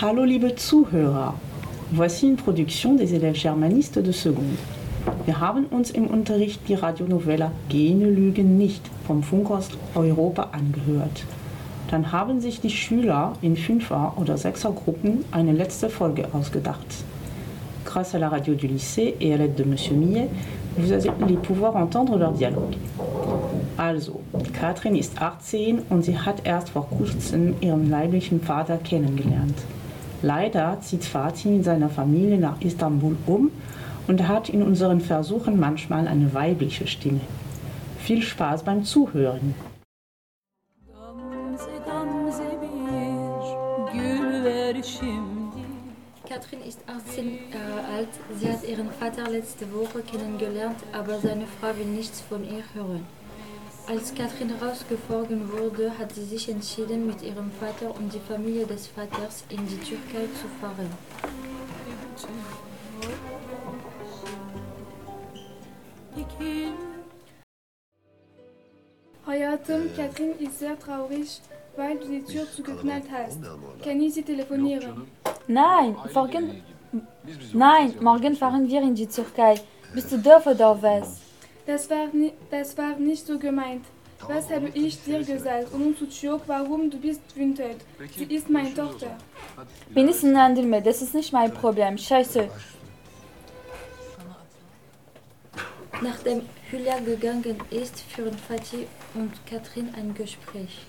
Hallo liebe Zuhörer, voici une production des élèves germanistes de seconde. Wir haben uns im Unterricht die Radionovella Gene lügen nicht vom Funkhaus Europa angehört. Dann haben sich die Schüler in Fünfer- oder Sechsergruppen eine letzte Folge ausgedacht. Grâce à la radio du lycée et à l'aide de Monsieur Millet, vous allez pouvoir entendre leur dialogue. Also, Katrin ist 18 und sie hat erst vor kurzem ihren leiblichen Vater kennengelernt. Leider zieht Fatih mit seiner Familie nach Istanbul um und hat in unseren Versuchen manchmal eine weibliche Stimme. Viel Spaß beim Zuhören. Katrin ist 18 Jahre alt. Sie hat ihren Vater letzte Woche kennengelernt, aber seine Frau will nichts von ihr hören. Als Katrin rausgeborgen wurde, hat sie sich entschieden, mit ihrem Vater und die Familie des Vaters in die Türkei zu fahren. Hayatım, Katrin ist sehr traurig, weil du die Tür zugeknallt hast. Kann ich sie telefonieren? Nein, morgen, nein, morgen fahren wir in die Türkei. Bist du doof oder was? Das war, das war nicht so gemeint. Was habe ich dir gesagt? Unutut yok, warum du bist wütend. Sie ist meine Tochter. Beni sinirlendirme, das ist nicht mein Problem. Scheiße. Nachdem Julia gegangen ist, führen Fatih und Katrin ein Gespräch.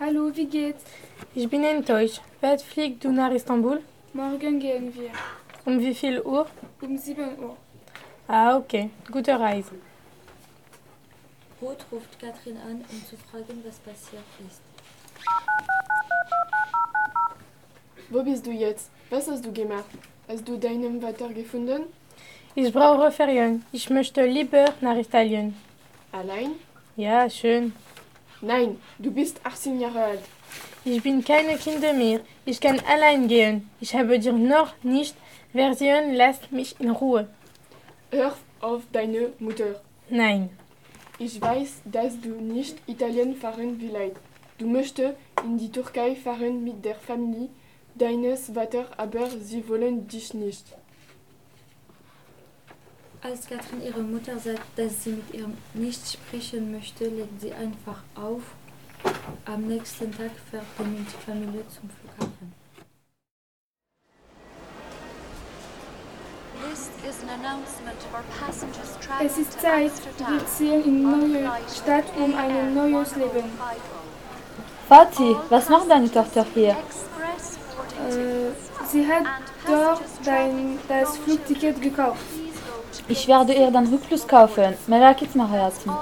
Hallo, wie geht's? Ich bin enttäuscht. Wann fliegst du nach Istanbul? Morgen gehen wir. Um wie viel Uhr? Um 7 Uhr. Ah, okay. Gute Reise. Ruth ruft Katrin an, um zu fragen, was passiert ist. Wo bist du jetzt? Was hast du gemacht? Hast du deinen Vater gefunden? Ich brauche Ferien. Ich möchte lieber nach Italien. Allein? Ja, schön. Nein, du bist 18 Jahre alt. Ich bin keine Kinder mehr. Ich kann allein gehen. Ich habe dir noch nicht Version. Lass mich in Ruhe. Hör auf deine Mutter. Nein. Ich weiß, dass du nicht Italien fahren willst. Du möchtest in die Türkei fahren mit der Familie deines Vaters, aber sie wollen dich nicht. Als Katrin ihre Mutter sagt, dass sie mit ihr nicht sprechen möchte, legt sie einfach auf. Am nächsten Tag fährt sie mit der Familie zum Flughafen. Es ist Zeit, wir ziehen in neue Stadt um ein neues Leben. Fatih, was macht deine Tochter hier? Äh, sie hat dort dein, das Flugticket gekauft. Ich werde ihr dann Rückfluss kaufen. Merak etme hayatım.